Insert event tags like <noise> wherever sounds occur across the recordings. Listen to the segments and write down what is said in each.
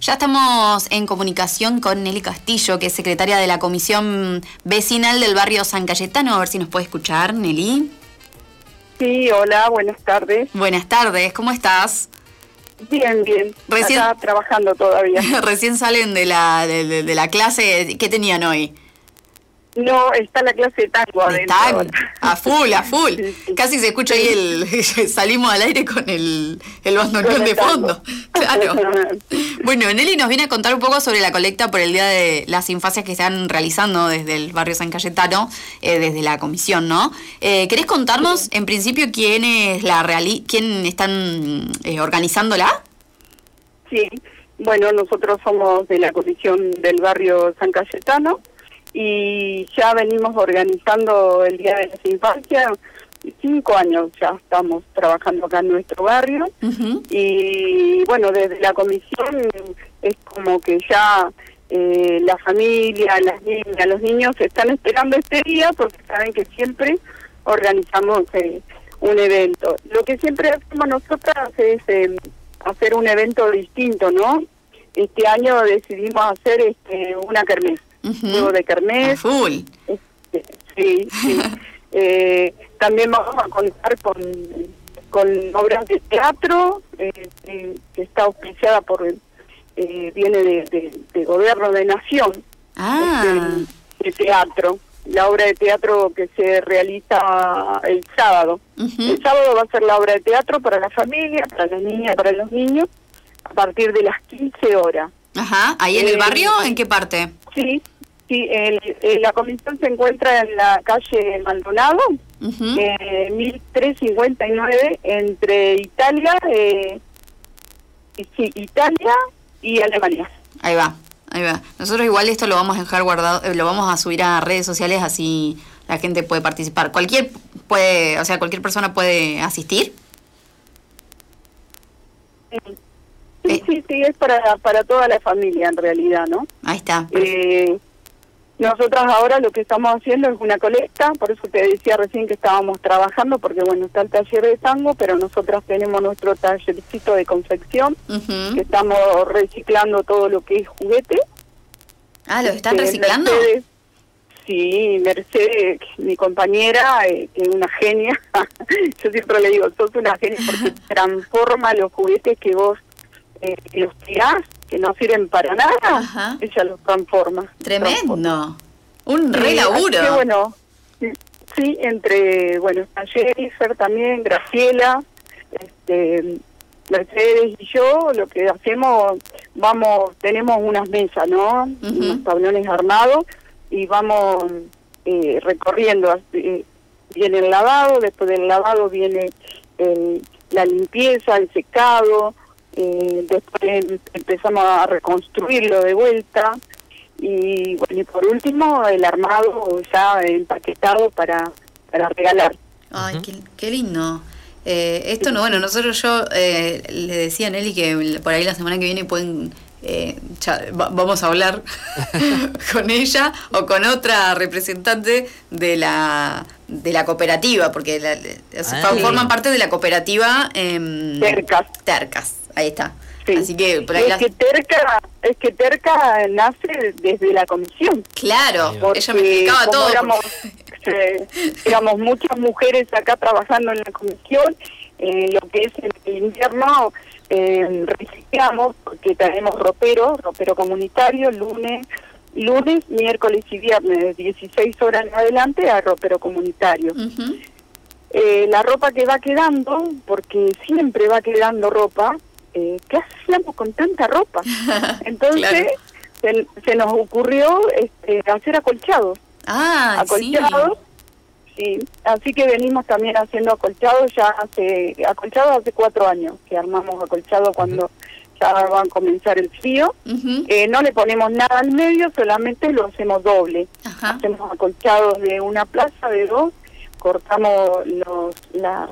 Ya estamos en comunicación con Nelly Castillo, que es secretaria de la Comisión Vecinal del barrio San Cayetano. A ver si nos puede escuchar, Nelly. Sí, hola, buenas tardes. Buenas tardes, ¿cómo estás? Bien, bien. Recién- Acá trabajando todavía. <laughs> Recién salen de la, de, de- de la clase. ¿Qué tenían hoy? No, está la clase de tango adentro. Ahora. a full, a full. Sí, sí. Casi se escucha ahí el. <laughs> Salimos al aire con el, el bandoneón Con el de tango. fondo. <laughs> Claro. <laughs> Bueno, Nelly nos viene a contar un poco sobre la colecta por el Día de las Infancias que están realizando desde el barrio San Cayetano, eh, desde la comisión, ¿no? Eh, ¿Querés contarnos, en principio, quién es la reali quién están eh, organizándola? Sí, bueno, nosotros somos de la comisión del barrio San Cayetano y ya venimos organizando el Día de las Infancias. Cinco años ya estamos trabajando acá en nuestro barrio y bueno, desde la comisión es como que ya eh, la familia, las niñas, los niños están esperando este día porque saben que siempre organizamos eh, un evento. Lo que siempre hacemos nosotras es eh, hacer un evento distinto, ¿no? Este año decidimos hacer este, una kermés, Juego de kermés, full. este, sí, sí. <laughs> Eh, también vamos a contar con, con obras de teatro, eh, eh, que está auspiciada por, eh, viene de, de- de gobierno de nación, Ah, este, de teatro, la obra de teatro que se realiza el sábado. El sábado va a ser la obra de teatro para la familia, para las niñas, para los niños, a partir de las 15 horas. Ajá. ¿Ahí en el Eh, barrio? ¿En qué parte? Sí, sí, el- la comisión se encuentra en la calle Maldonado, Ujú. eh, 1359, entre Italia, eh, sí, Italia y Alemania. Ahí va, ahí va. Nosotros igual esto lo vamos a dejar guardado, eh, lo vamos a subir a redes sociales así la gente puede participar. Cualquier puede, o sea, cualquier persona puede asistir. Sí, sí, sí, es para, para toda la familia en realidad, ¿no? Ahí está. Eh, nosotras ahora lo que estamos haciendo es una colecta, por eso te decía recién que estábamos trabajando, porque bueno, está el taller de tango, pero nosotras tenemos nuestro tallercito de confección, que estamos reciclando todo lo que es juguete. Ah, ¿los están Eh, reciclando? Mercedes, sí, Mercedes, mi compañera, eh, que es una genia, <laughs> yo siempre le digo, sos una genia porque <laughs> transforma los juguetes que vos eh, los tirás, que no sirven para nada, Ajá. ella los transforma. transforma. Tremendo. Un re laburo. que bueno, sí, entre, bueno, está Jennifer también, Graciela, este, Mercedes y yo, lo que hacemos, vamos, tenemos unas mesas, ¿no? Unos tablones armados y vamos eh, recorriendo. eh, viene el lavado, después del lavado viene el- la limpieza, el secado, eh, después em- empezamos a reconstruirlo de vuelta y bueno y por último el armado ya empaquetado para para regalar Ay, qué, qué lindo. Eh, esto no, bueno, nosotros yo eh, le decía a Nelly que por ahí la semana que viene pueden, eh, va- vamos a hablar <laughs> <laughs> con ella o con otra representante de la de la cooperativa, porque la- Ah. forman parte de la cooperativa em, Tercas. Tercas, ahí está. Sí. Así que por ahí es las- que Terca es que Terca nace desde la comisión Claro, porque ella me explicaba todo. éramos, eh, <laughs> éramos muchas mujeres acá trabajando en la comisión eh, lo que es en el invierno eh, reciclamos porque tenemos ropero ropero comunitario lunes lunes miércoles y viernes de 16 horas en adelante a ropero comunitario eh, la ropa que va quedando, porque siempre va quedando ropa, eh, ¿qué hacíamos con tanta ropa? <laughs> Entonces se, se nos ocurrió este, hacer acolchados, Ah, sí. acolchados, sí. así que venimos también haciendo acolchados ya hace, acolchados hace cuatro años, que armamos acolchados cuando ya va a comenzar el frío. Eh, no le ponemos nada al medio, solamente lo hacemos doble, Ajá. hacemos acolchados de una plaza, de dos, cortamos los, la,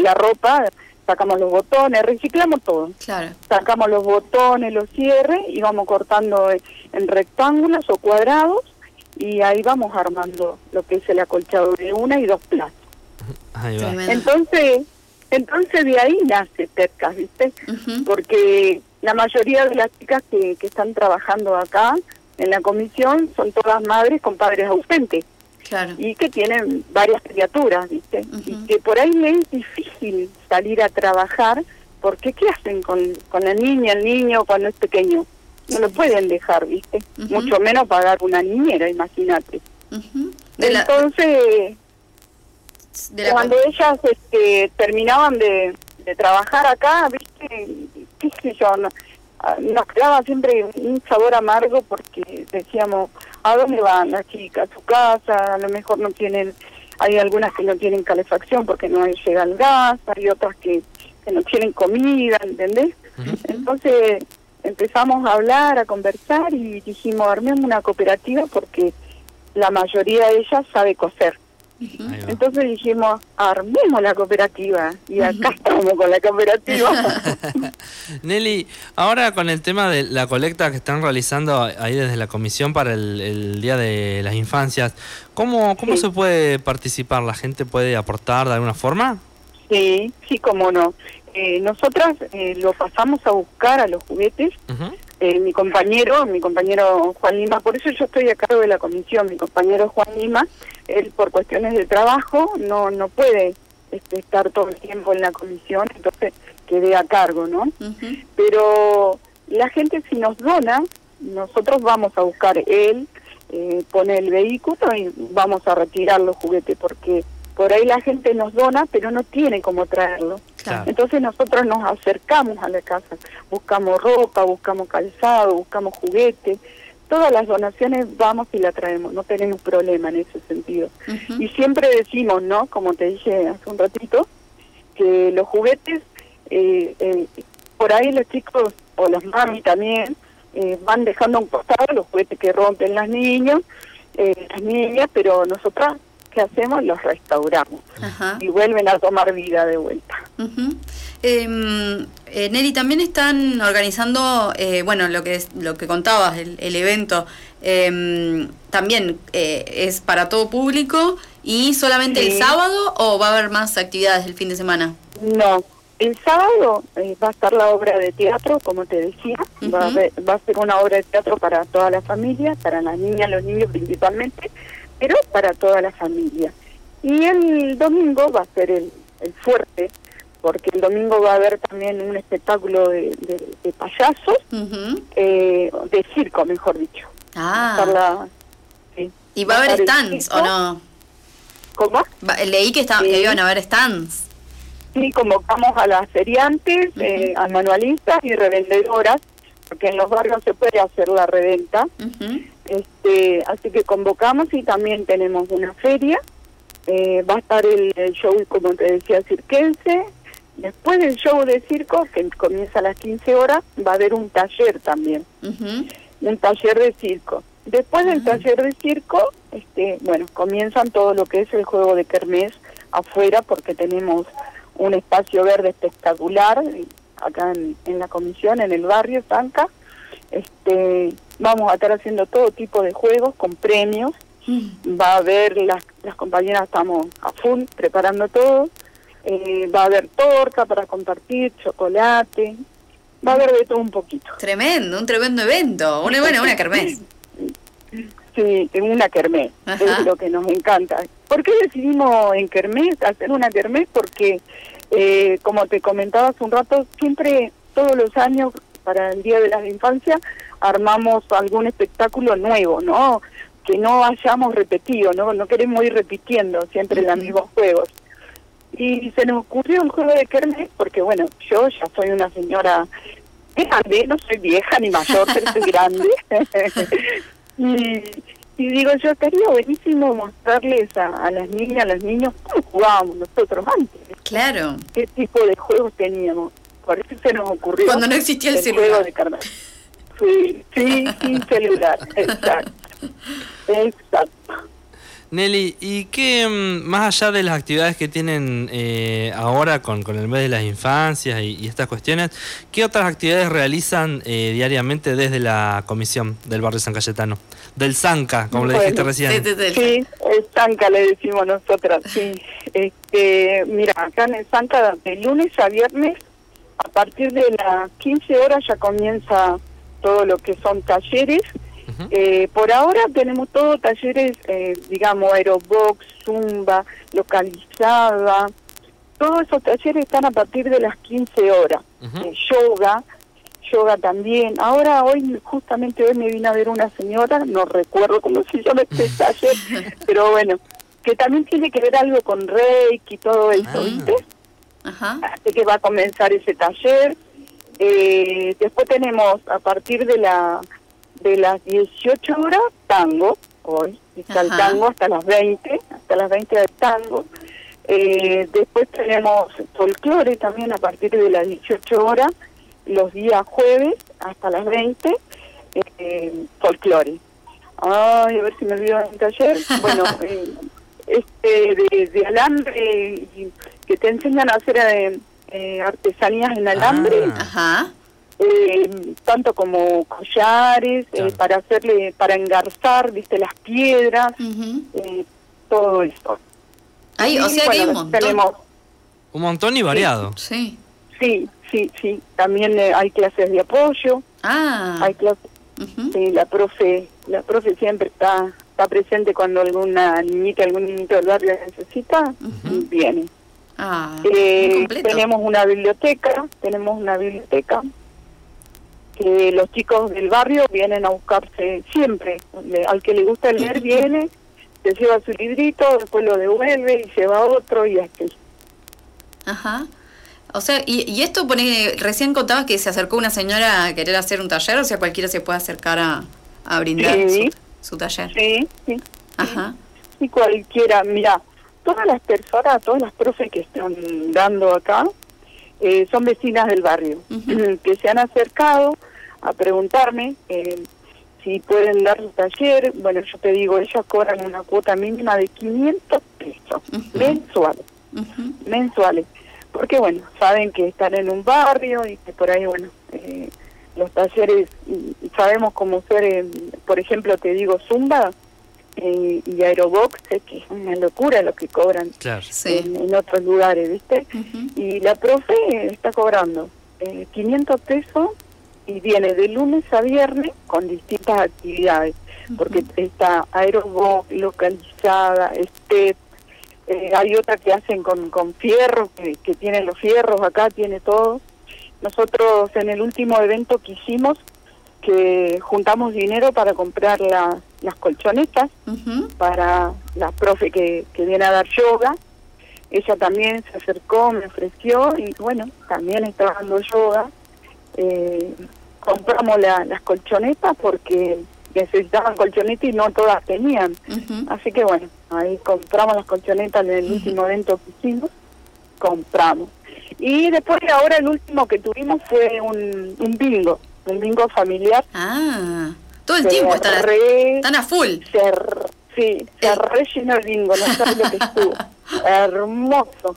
la ropa, sacamos los botones, reciclamos todo. Claro. Sacamos los botones, los cierres y vamos cortando en, rectángulos o cuadrados y ahí vamos armando lo que es el acolchado de una y dos plazas. Ahí va. Tremendo. Entonces, entonces de ahí nace Tercas, ¿viste? Porque la mayoría de las chicas que, que están trabajando acá en la comisión son todas madres con padres ausentes. Claro. Y que tienen varias criaturas, ¿viste? Y que por ahí es difícil salir a trabajar porque ¿qué hacen con, con la niña, el niño cuando es pequeño? No lo pueden dejar, ¿viste? Mucho menos pagar una niñera, imagínate. Entonces, cuando ellas este, terminaban de, de trabajar acá, ¿viste? ¿Qué sé yo? No, Ah, nos quedaba siempre un sabor amargo porque decíamos, ¿a dónde van las chicas? A su casa, a lo mejor no tienen, hay algunas que no tienen calefacción porque no llega el gas, hay otras que, que no tienen comida, ¿entendés? Entonces empezamos a hablar, a conversar y dijimos, armemos una cooperativa porque la mayoría de ellas sabe coser. Entonces dijimos, armemos la cooperativa y acá estamos con la cooperativa. <laughs> Nelly, ahora con el tema de la colecta que están realizando ahí desde la comisión para el, Día de las Infancias, ¿cómo, cómo se puede participar? ¿La gente puede aportar de alguna forma? Sí, sí, cómo no. Eh, nosotras eh, lo pasamos a buscar a los juguetes. Eh, mi compañero, mi compañero Juan Lima, por eso yo estoy a cargo de la comisión, mi compañero Juan Lima, él por cuestiones de trabajo no no puede este, estar todo el tiempo en la comisión, entonces quedé a cargo, ¿no? Pero la gente si nos dona, nosotros vamos a buscar él, eh, pone el vehículo y vamos a retirar los juguetes porque por ahí la gente nos dona, pero no tiene cómo traerlo. Entonces nosotros nos acercamos a la casa, buscamos ropa, buscamos calzado, buscamos juguetes, todas las donaciones vamos y la traemos, no tenemos problema en ese sentido. Y siempre decimos, ¿no? Como te dije hace un ratito, que los juguetes, eh, eh, por ahí los chicos o las mami también eh, van dejando un costado los juguetes que rompen las niñas, las niñas, pero nosotras ¿qué hacemos? Los restauramos. Y vuelven a tomar vida de vuelta. Em, eh, Nelly, también están organizando, eh, bueno, lo que, es, lo que contabas, el, evento, em, también eh, es para todo público y solamente el sábado o va a haber más actividades el fin de semana? No, el sábado va a estar la obra de teatro, como te decía, va, a va a ser una obra de teatro para toda la familia, para las niñas, los niños principalmente, pero para toda la familia. Y el domingo va a ser el, el fuerte, porque el domingo va a haber también un espectáculo de, payasos, eh, de circo, mejor dicho. Ah. ¿Y va a haber stands o no? ¿Cómo? leí que, está, que iban a haber stands. Sí, convocamos a las feriantes, eh, a manualistas y revendedoras, porque en los barrios se puede hacer la reventa. este Así que convocamos y también tenemos una feria. Eh, va a estar el, el, show, como te decía, cirquense, Después del show de circo, que comienza a las 15 horas, va a haber un taller también, un taller de circo. Después del taller de circo, este, bueno, comienzan todo lo que es el juego de kermés afuera, porque tenemos un espacio verde espectacular acá en, la comisión, en el barrio Zanca. Este, vamos a estar haciendo todo tipo de juegos con premios. Va a haber, las, las compañeras estamos a full preparando todo eh, va a haber torta para compartir, chocolate, va a haber de todo un poquito. Tremendo, un tremendo evento, una buena, una kermés. Sí, una kermés, es lo que nos encanta. ¿Por qué decidimos en kermés hacer una kermés? Porque, eh, como te comentaba hace un rato, siempre, todos los años, para el Día de la Infancia, armamos algún espectáculo nuevo, ¿no? Que no hayamos repetido, ¿no? No queremos ir repitiendo siempre los mismos juegos. Y se nos ocurrió un juego de kermés, porque bueno, yo ya soy una señora grande, no soy vieja ni mayor, pero soy grande. <laughs> y, digo, yo estaría buenísimo mostrarles a, las niñas, a los niños, cómo jugábamos nosotros antes. Claro. Qué tipo de juegos teníamos. Por eso se nos ocurrió. Cuando no existía el, celular. juego de kermés. Sí, sí, sin celular, <laughs> exacto. Exacto. Nelly, ¿y qué, mm, más allá de las actividades que tienen eh, ahora con, con, el mes de las infancias y, estas cuestiones, qué otras actividades realizan eh, diariamente desde la comisión del barrio San Cayetano? Del Zanca, como le dijiste recién. Sí, el Zanca le decimos nosotras, sí. Este, mira, acá en el Zanca, de lunes a viernes, a partir de las 15 horas ya comienza todo lo que son talleres. Eh, por ahora tenemos todos talleres, eh, digamos, aerobox, zumba, localizada. Todos esos talleres están a partir de las 15 horas. Eh, yoga, yoga también. Ahora, hoy, justamente hoy me vino a ver una señora, no recuerdo cómo se llama este <laughs> taller, pero bueno, que también tiene que ver algo con Reiki y todo eso, Ah. ¿viste? Ajá. Así que va a comenzar ese taller. Eh, después tenemos a partir de la de las 18 horas tango, hoy está el tango hasta las 20, hasta las 20 del tango. Eh, después tenemos folclore también a partir de las 18 horas, los días jueves hasta las 20, eh, folclore. Ay, a ver si me olvido del taller. <laughs> Bueno, eh, este de, de alambre y que te enseñan a hacer eh, eh, artesanías en alambre, Ah. Ajá. Eh, tanto como collares, eh, para hacerle, para engarzar, viste, las piedras, Ujú. eh, todo eso. Ay, o sea que hay un bueno, montón. Tenemos, Un montón y variado. Sí. sí, sí, sí. También eh, hay clases de apoyo, Ah. hay clases, sí, la profe, la profe siempre está está presente cuando alguna niñita, algún niñito del barrio necesita, viene. Ah, Eh, tenemos una biblioteca, tenemos una biblioteca que los chicos del barrio vienen a buscarse siempre. Al que le gusta leer viene, se lleva su librito, después lo devuelve y lleva otro y así. Ajá. O sea, y, y esto pone, recién contabas que se acercó una señora a querer hacer un taller, o sea, cualquiera se puede acercar a, a brindar Sí. su, su taller. Sí, sí. Ajá. Y cualquiera, mira, todas las personas, todas las profes que están dando acá, eh, son vecinas del barrio, que se han acercado a preguntarme eh, si pueden dar un taller. Bueno, yo te digo, ellas cobran una cuota mínima de 500 pesos mensuales, mensuales. Porque, bueno, saben que están en un barrio y que por ahí, bueno, eh, los talleres, sabemos cómo ser, por ejemplo, te digo, Zumba eh, y Aerobox, es que es una locura lo que cobran Claro. Sí. en, en otros lugares, ¿viste? Y la profe está cobrando eh, 500 pesos y viene de lunes a viernes con distintas actividades, porque está aerobox, localizada, step, eh, hay otra que hacen con, con fierro, que, que tiene los fierros, acá tiene todo. Nosotros en el último evento que hicimos, que juntamos dinero para comprar la- las colchonetas, para la profe que, que viene a dar yoga. Ella también se acercó, me ofreció y bueno, también está dando yoga. Eh, compramos la- las colchonetas porque necesitaban colchonetas y no todas tenían. Así que bueno, ahí compramos las colchonetas en el último evento que hicimos, compramos. Y después ahora el último que tuvimos fue un, un bingo, un bingo familiar. Ah, todo el tiempo están re- están a full. se, sí, se El- rellenó el bingo, no sabes lo que estuvo. <laughs> Hermoso.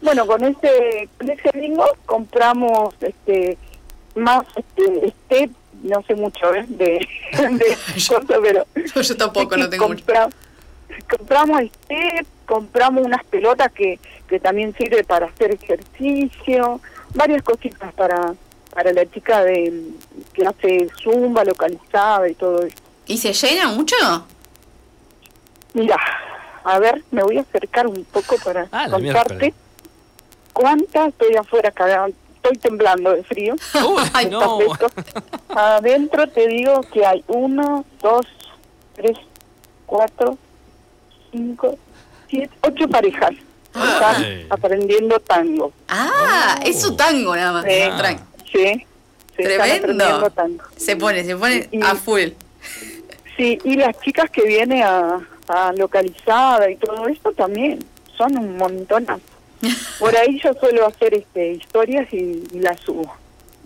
Bueno, con ese, con ese bingo compramos este más este, este no sé mucho ¿eh? de, <laughs> de cosas, pero Yo tampoco, no tengo mucho. compra- compramos este, compramos unas pelotas que, que también sirve para hacer ejercicio, varias cositas para para la chica de que hace zumba localizada y todo eso. ¿Y se llena mucho? Mira, a ver, me voy a acercar un poco para Ah, contarte cuántas estoy afuera, cada, estoy temblando de frío. <laughs> Uy, Ay, no. <laughs> Adentro te digo que hay uno, dos, tres, cuatro, cinco, siete, ocho parejas. que Están aprendiendo tango. Ah, es su tango nada más. Sí. Tran- Sí, se Tremendo. Se pone, se pone Y- a full. Sí, y las chicas que vienen a, a localizada y todo esto también son un montonazo. <laughs> Por ahí yo suelo hacer este historias y, y las subo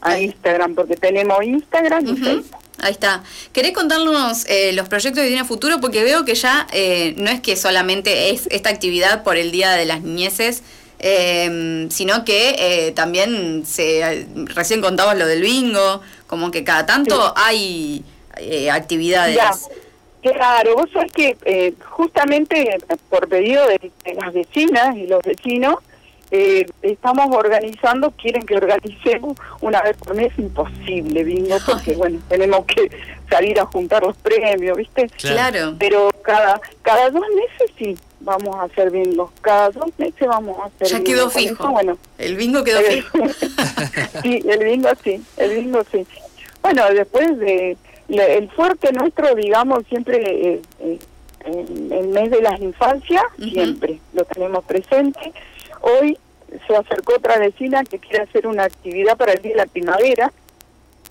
a Ahí. Instagram, porque tenemos Instagram y Ujú. Facebook. Ahí está. ¿Querés contarnos eh, los proyectos que tiene futuro? Porque veo que ya eh, no es que solamente es esta actividad por el Día de las Niñeces, eh, sino que eh, también se recién contabas lo del bingo, como que cada tanto Sí. hay eh, actividades. Ya. Claro, vos sabés que eh, justamente por pedido de, de las vecinas y los vecinos, eh, estamos organizando, quieren que organicemos una vez por mes, imposible, bingo, <laughs> porque bueno, tenemos que salir a juntar los premios, ¿viste? Claro. Pero cada cada dos meses sí, vamos a hacer bingo, cada dos meses vamos a hacer Ya quedó fijo. bueno, el bingo quedó fijo. <laughs> sí, el bingo sí, el bingo sí. Bueno, después de el fuerte nuestro, digamos, siempre eh, eh, el mes de las infancias, siempre lo tenemos presente Hoy se acercó otra vecina que quiere hacer una actividad para el día de la primavera.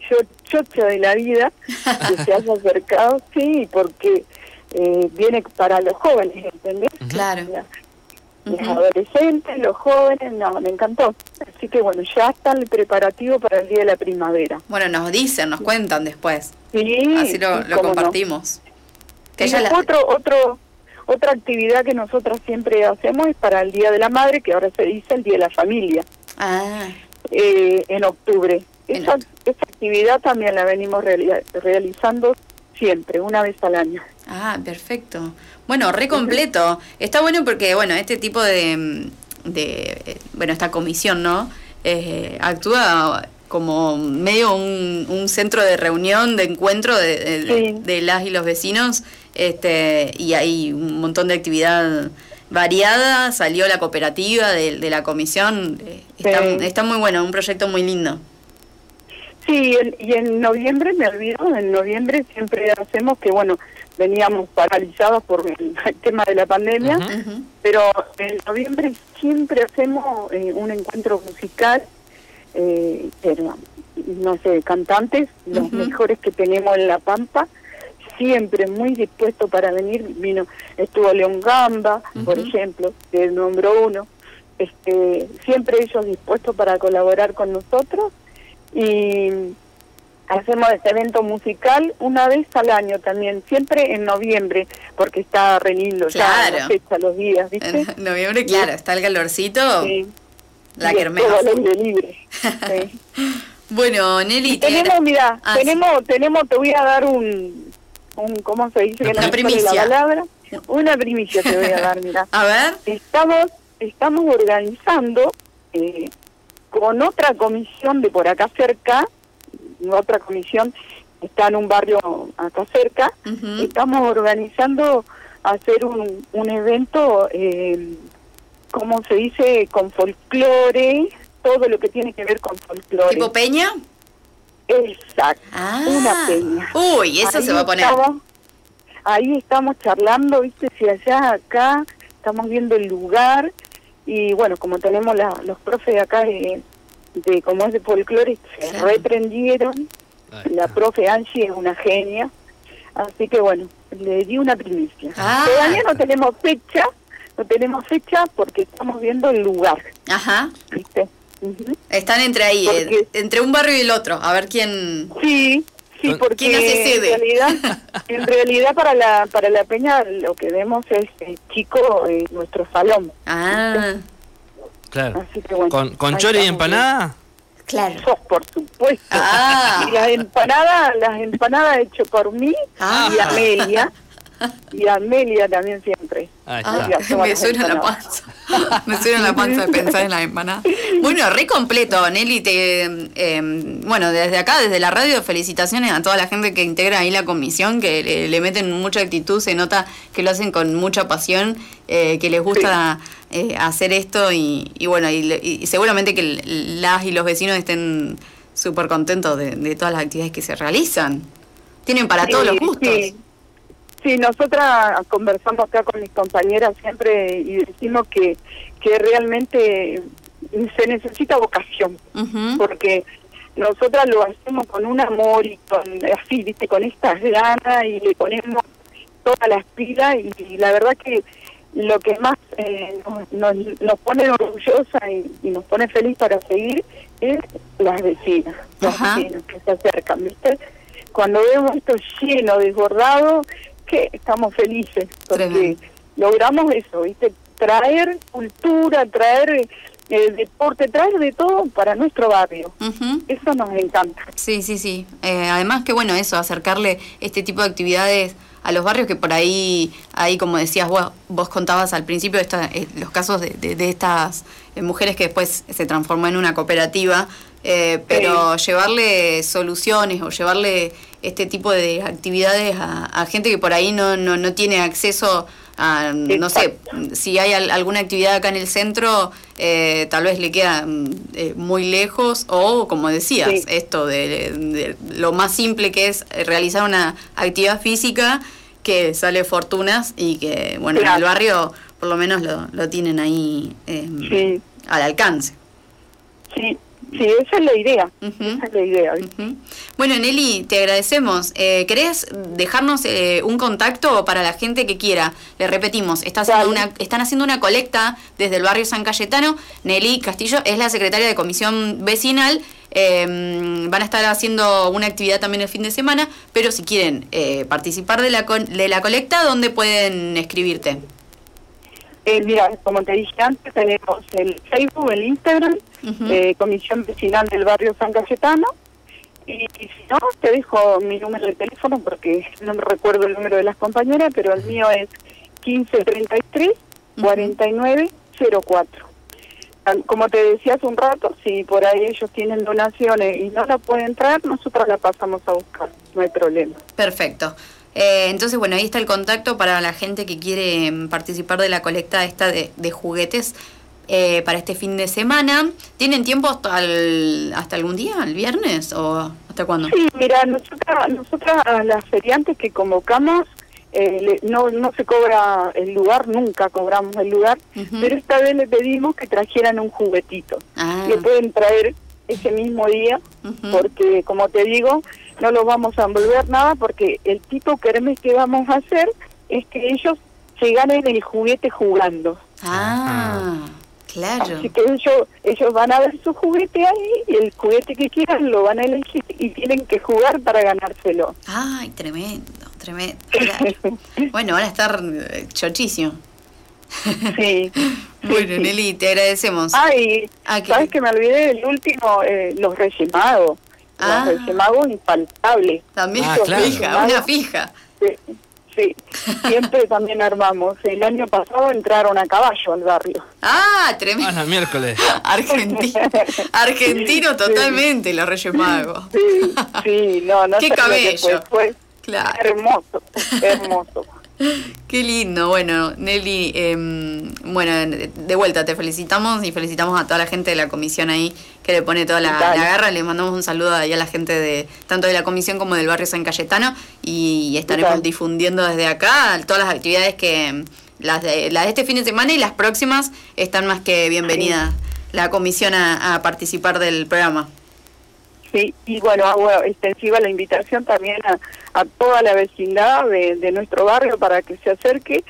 Yo, chocha de la vida, que se haya acercado, sí, porque eh, viene para los jóvenes, ¿entendés? Claro. Los adolescentes, los jóvenes, no, me encantó. Así que bueno, ya está el preparativo para el día de la primavera. Bueno, nos dicen, nos cuentan después. Sí. Así lo, compartimos. otro, otro, otra actividad que nosotros siempre hacemos es para el Día de la Madre, que ahora se dice el Día de la Familia, ah. eh, en octubre. esa, actividad también la venimos realizando siempre, una vez al año. Ah, perfecto. Bueno, re completo. Está bueno porque, bueno, este tipo de, de bueno, esta comisión, ¿no? Eh, actúa como medio un, un, centro de reunión, de encuentro de, de las y los vecinos este, y hay un montón de actividad variada, salió la cooperativa de, la comisión, eh, está, muy bueno, un proyecto muy lindo. Sí, y en noviembre, me olvido, en noviembre siempre hacemos que, bueno, veníamos paralizados por el <laughs> tema de la pandemia, pero en noviembre siempre hacemos eh, un encuentro musical, eh, pero, no sé, cantantes, los mejores que tenemos en La Pampa, siempre muy dispuesto para venir. Vino, estuvo León Gamba, por ejemplo, que nombró uno. Este, siempre ellos dispuestos para colaborar con nosotros y hacemos este evento musical una vez al año también, siempre en noviembre, porque está re lindo ya la fecha, los días, ¿viste? En <laughs> noviembre, claro, está el calorcito, sí. la kermés. libre. <laughs> bueno, Nelly, tenemos, mira, ah, tenemos, tenemos, te voy a dar un, ¿cómo se dice? Una primicia. La palabra? Una primicia te voy a dar, mira. <laughs> a ver. Estamos, estamos organizando eh, con otra comisión de por acá cerca, otra comisión está en un barrio acá cerca, estamos organizando hacer un, un evento, eh, ¿cómo se dice? Con folclore, todo lo que tiene que ver con folclore. ¿Tipo peña? Exacto, ah. una peña. Uy, eso se va a poner. ahí estamos charlando, viste, si allá, acá, estamos viendo el lugar y bueno, como tenemos la, los profes de acá de, de como es de folclore, se reprendieron. La profe Angie es una genia, así que bueno, le di una primicia. Ah. Todavía no tenemos fecha, no tenemos fecha porque estamos viendo el lugar. Ajá. ¿Viste? Están entre ahí, eh, entre un barrio y el otro, a ver quién... Sí, sí, porque en realidad, <laughs> en realidad para la para la peña lo que vemos es eh, chico en nuestro salón. Ah, claro. ¿Con, con chori y empanada? Claro. por supuesto. Ah. Y las empanadas, las empanadas hechas por mí ah. y Amelia. Y Amelia también siempre. Ah, me suena la panza. <laughs> me suena la panza de pensar en la empanada. Bueno, re completo, Nelly. Te, em, bueno, desde acá, desde la radio, felicitaciones a toda la gente que integra ahí la comisión, que le, meten mucha actitud, se nota que lo hacen con mucha pasión, eh, que les gusta eh, hacer esto y, bueno, y, seguramente que las y los vecinos estén súper contentos de, todas las actividades que se realizan. Tienen para todos los gustos. Sí, nosotras conversamos acá con mis compañeras siempre y decimos que, que realmente se necesita vocación, porque nosotras lo hacemos con un amor y con así, viste, con estas ganas y le ponemos todas las pilas y, la verdad que lo que más eh, nos, nos, pone orgullosa y, nos pone feliz para seguir es las vecinas, los vecinos que se acercan, ¿viste? Cuando vemos esto lleno, desbordado, que estamos felices porque logramos eso, ¿viste? Traer cultura, traer eh, deporte, traer de todo para nuestro barrio. Eso nos encanta. Sí, sí, sí. Eh, además que bueno, eso, acercarle este tipo de actividades a los barrios que por ahí, ahí como decías vos, vos contabas al principio esta, eh, los casos de, de, estas mujeres que después se transformó en una cooperativa, eh, pero llevarle soluciones o llevarle este tipo de actividades a, gente que por ahí no, no, no tiene acceso a, no sé, si hay alguna actividad acá en el centro, eh, tal vez le queda mm, eh, muy lejos o, como decías, esto de, lo más simple que es realizar una actividad física que sale fortunas y que, bueno, en el barrio por lo menos lo, lo tienen ahí em, al alcance. Sí, Sí, esa es la idea. Esa es la idea. Bueno, Nelly, te agradecemos. Eh, ¿Querés dejarnos eh, un contacto para la gente que quiera? Le repetimos, está haciendo una, están haciendo una colecta desde el barrio San Cayetano. Nelly Castillo es la secretaria de comisión vecinal. Em, van a estar haciendo una actividad también el fin de semana, pero si quieren eh, participar de la, de la colecta, ¿dónde pueden escribirte? Eh, mira, como te dije antes, tenemos el Facebook, el Instagram, eh, Comisión Vecinal del Barrio San Cayetano. Y, si no, te dejo mi número de teléfono porque no me recuerdo el número de las compañeras, pero el mío es 1533 4904. Como te decía hace un rato, si por ahí ellos tienen donaciones y no la pueden traer, nosotros la pasamos a buscar, no hay problema. Perfecto. Eh, entonces, bueno, ahí está el contacto para la gente que quiere mm, participar de la colecta esta de, juguetes eh, para este fin de semana. ¿Tienen tiempo hasta, hasta algún día, el viernes o hasta cuándo? Sí, mira, nosotras, nosotras las feriantes que convocamos, eh, no, no se cobra el lugar, nunca cobramos el lugar, pero esta vez le pedimos que trajeran un juguetito. Ah. Que pueden traer ese mismo día, porque como te digo, no lo vamos a envolver nada, porque el tipo kermés que vamos a hacer es que ellos se ganen el juguete jugando. Ah, claro. Así que ellos, ellos van a ver su juguete ahí y el juguete que quieran lo van a elegir y tienen que jugar para ganárselo. Ay, tremendo, tremendo. <laughs> bueno, van a estar eh, chochísimo. Sí. <laughs> bueno, Nelly, te agradecemos. Ay, ¿sabes que me olvidé el último? Eh, los Reyes Magos. Ah. Los Reyes Magos infaltables. También ah, fija, una fija. Sí, siempre también armamos. El año pasado entraron a caballo al barrio. Ah, tremendo. Ah, el miércoles. <laughs> Argentino, argentino totalmente, los Reyes Magos. Sí, sí, no, no Qué cabello. Fue, claro. hermoso, hermoso. <laughs> Qué lindo, bueno, Nelly, em, bueno, de vuelta te felicitamos y felicitamos a toda la gente de la comisión ahí que le pone toda la, garra. Le mandamos un saludo ahí a la gente de tanto de la comisión como del barrio San Cayetano y estaremos difundiendo desde acá todas las actividades que las de, las de este fin de semana y las próximas están más que bienvenidas la comisión a participar del programa. Sí, y bueno, hago extensiva la invitación también a, toda la vecindad de, nuestro barrio para que se acerque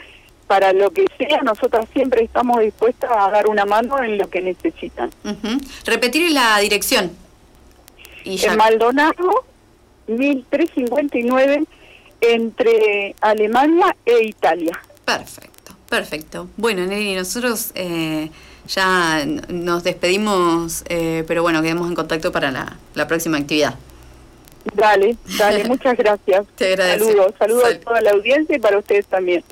para lo que sea, nosotras siempre estamos dispuestas a dar una mano en lo que necesitan. Repetir la dirección. Y En Maldonado, 1359, entre Alemania e Italia. Perfecto, perfecto. Bueno, Nelly, nosotros... Eh, ya nos despedimos, eh, pero bueno, quedemos en contacto para la, la próxima actividad. Dale, dale, <laughs> muchas gracias. Te agradezco. Saludos, saludos a toda la audiencia y para ustedes también.